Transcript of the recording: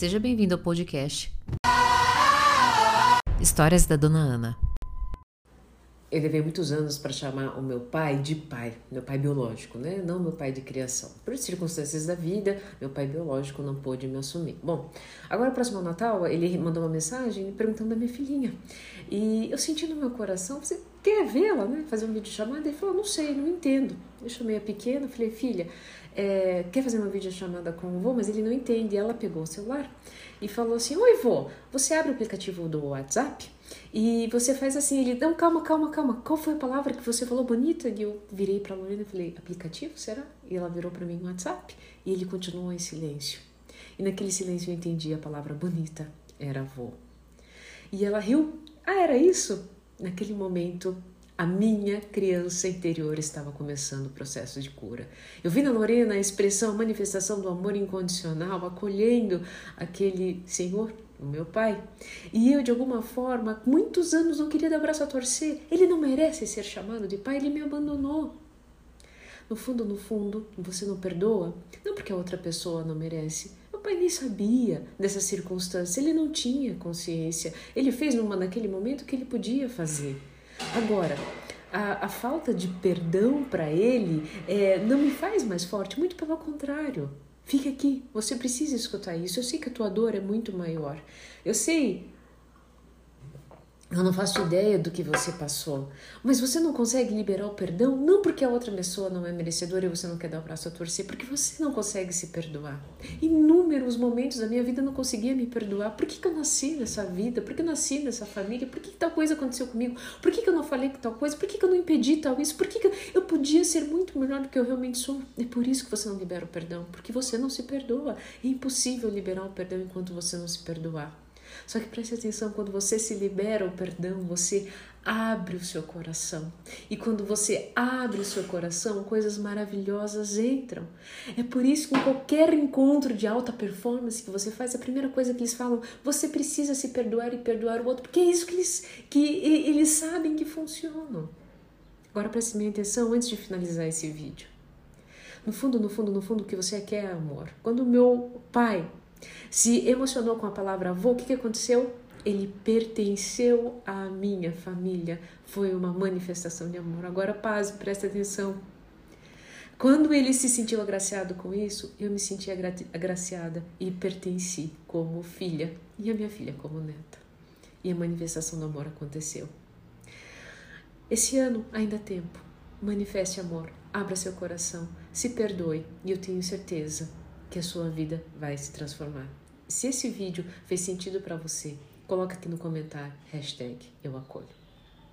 Seja bem-vindo ao podcast Histórias da Dona Ana. Eu levei muitos anos para chamar o meu pai de pai, meu pai biológico, né? Não meu pai de criação. Por circunstâncias da vida, meu pai biológico não pôde me assumir. Bom, agora próximo ao Natal, ele mandou uma mensagem perguntando da minha filhinha. E eu senti no meu coração, você quer vê-la, né? Fazer um vídeo chamada? Ele falou, não sei, não entendo. Eu chamei a pequena, falei, filha, é, quer fazer uma videochamada com o vô, mas ele não entende. E ela pegou o celular e falou assim: Oi, vô, você abre o aplicativo do WhatsApp e você faz assim. Ele, não, calma, calma, calma. Qual foi a palavra que você falou bonita? E eu virei para a Lorena e falei: Aplicativo, será? E ela virou para mim: WhatsApp. E ele continuou em silêncio. E naquele silêncio eu entendi a palavra bonita: era vô. E ela riu: Ah, era isso? Naquele momento a minha criança interior estava começando o processo de cura. Eu vi na Lorena a expressão, a manifestação do amor incondicional, acolhendo aquele Senhor, o meu pai. E eu, de alguma forma, muitos anos não queria dar braço a torcer. Ele não merece ser chamado de pai, ele me abandonou. No fundo, no fundo, você não perdoa? Não porque a outra pessoa não merece. Meu pai nem sabia dessa circunstância, ele não tinha consciência. Ele fez numa, naquele momento que ele podia fazer. Agora, a, a falta de perdão para ele é, não me faz mais forte, muito pelo contrário. Fica aqui, você precisa escutar isso. Eu sei que a tua dor é muito maior. Eu sei eu não faço ideia do que você passou, mas você não consegue liberar o perdão não porque a outra pessoa não é merecedora e você não quer dar o braço a torcer, porque você não consegue se perdoar. Inúmeros momentos da minha vida eu não conseguia me perdoar. Por que, que eu nasci nessa vida? Por que eu nasci nessa família? Por que, que tal coisa aconteceu comigo? Por que, que eu não falei tal coisa? Por que, que eu não impedi tal isso? Por que, que eu, eu podia ser muito melhor do que eu realmente sou? É por isso que você não libera o perdão, porque você não se perdoa. É impossível liberar o perdão enquanto você não se perdoar. Só que preste atenção, quando você se libera o perdão, você abre o seu coração. E quando você abre o seu coração, coisas maravilhosas entram. É por isso que em qualquer encontro de alta performance que você faz, a primeira coisa que eles falam, você precisa se perdoar e perdoar o outro, porque é isso que eles, que eles sabem que funciona. Agora preste minha atenção antes de finalizar esse vídeo. No fundo, no fundo, no fundo, o que você quer é amor. Quando meu pai se emocionou com a palavra avô, o que, que aconteceu? Ele pertenceu à minha família. Foi uma manifestação de amor. Agora, paz, presta atenção. Quando ele se sentiu agraciado com isso, eu me senti agra agraciada e pertenci como filha e a minha filha como neta. E a manifestação do amor aconteceu. Esse ano ainda há tempo. Manifeste amor, abra seu coração, se perdoe e eu tenho certeza que a sua vida vai se transformar. Se esse vídeo fez sentido para você, coloca aqui no comentário hashtag eu acolho.